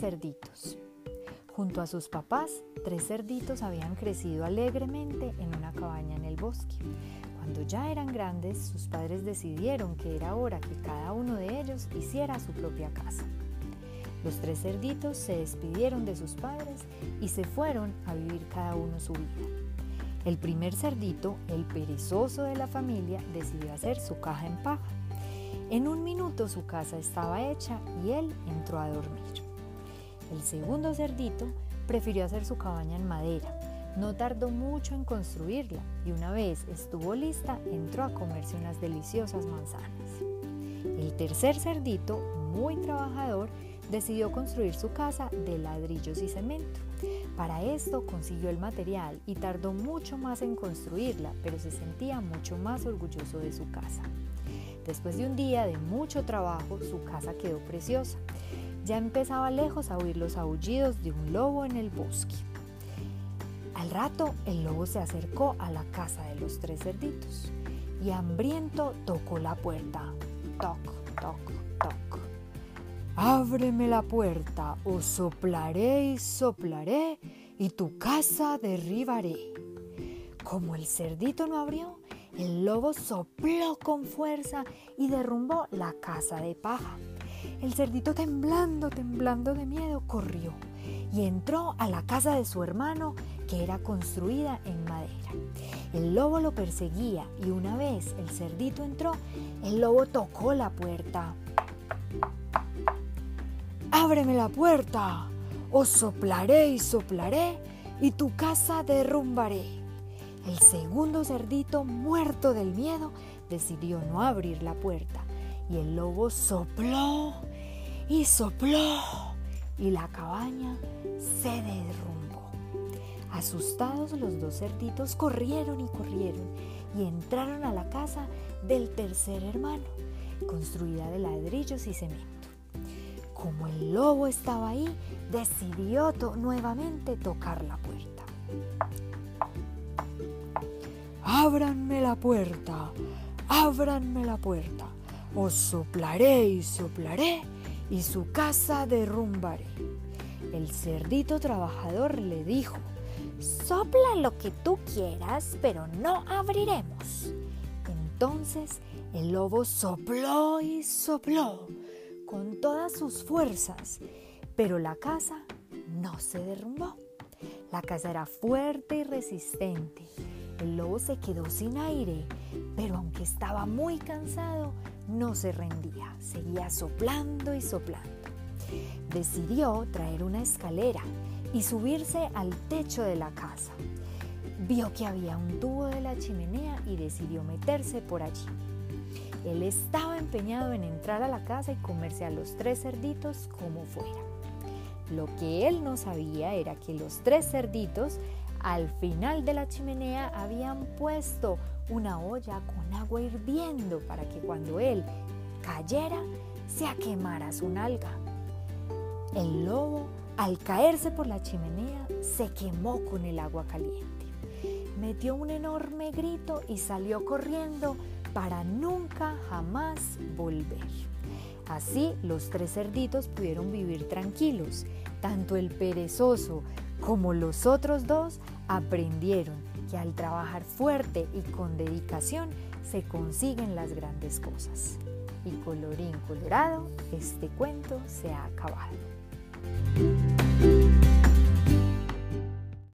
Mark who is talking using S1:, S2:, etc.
S1: cerditos. Junto a sus papás, tres cerditos habían crecido alegremente en una cabaña en el bosque. Cuando ya eran grandes, sus padres decidieron que era hora que cada uno de ellos hiciera su propia casa. Los tres cerditos se despidieron de sus padres y se fueron a vivir cada uno su vida. El primer cerdito, el perezoso de la familia, decidió hacer su caja en paja. En un minuto su casa estaba hecha y él entró a dormir. El segundo cerdito prefirió hacer su cabaña en madera. No tardó mucho en construirla y una vez estuvo lista entró a comerse unas deliciosas manzanas. El tercer cerdito, muy trabajador, decidió construir su casa de ladrillos y cemento. Para esto consiguió el material y tardó mucho más en construirla, pero se sentía mucho más orgulloso de su casa. Después de un día de mucho trabajo, su casa quedó preciosa. Ya empezaba lejos a oír los aullidos de un lobo en el bosque. Al rato, el lobo se acercó a la casa de los tres cerditos y hambriento tocó la puerta. Toc, toc, toc. Ábreme la puerta o soplaré y soplaré y tu casa derribaré. Como el cerdito no abrió, el lobo sopló con fuerza y derrumbó la casa de paja. El cerdito temblando, temblando de miedo, corrió y entró a la casa de su hermano que era construida en madera. El lobo lo perseguía y una vez el cerdito entró, el lobo tocó la puerta. Ábreme la puerta, o soplaré y soplaré y tu casa derrumbaré. El segundo cerdito, muerto del miedo, decidió no abrir la puerta y el lobo sopló y sopló y la cabaña se derrumbó. Asustados los dos cerditos corrieron y corrieron y entraron a la casa del tercer hermano, construida de ladrillos y cemento. Como el lobo estaba ahí, decidió nuevamente tocar la puerta. Ábranme la puerta, ábranme la puerta. Os soplaré y soplaré y su casa derrumbaré. El cerdito trabajador le dijo, sopla lo que tú quieras, pero no abriremos. Entonces el lobo sopló y sopló con todas sus fuerzas, pero la casa no se derrumbó. La casa era fuerte y resistente. El lobo se quedó sin aire, estaba muy cansado, no se rendía. Seguía soplando y soplando. Decidió traer una escalera y subirse al techo de la casa. Vio que había un tubo de la chimenea y decidió meterse por allí. Él estaba empeñado en entrar a la casa y comerse a los tres cerditos como fuera. Lo que él no sabía era que los tres cerditos al final de la chimenea habían puesto una olla con agua hirviendo para que cuando él cayera se quemara su nalga. El lobo, al caerse por la chimenea, se quemó con el agua caliente. Metió un enorme grito y salió corriendo para nunca jamás volver. Así los tres cerditos pudieron vivir tranquilos. Tanto el perezoso como los otros dos aprendieron que al trabajar fuerte y con dedicación se consiguen las grandes cosas. Y colorín colorado, este cuento se ha acabado.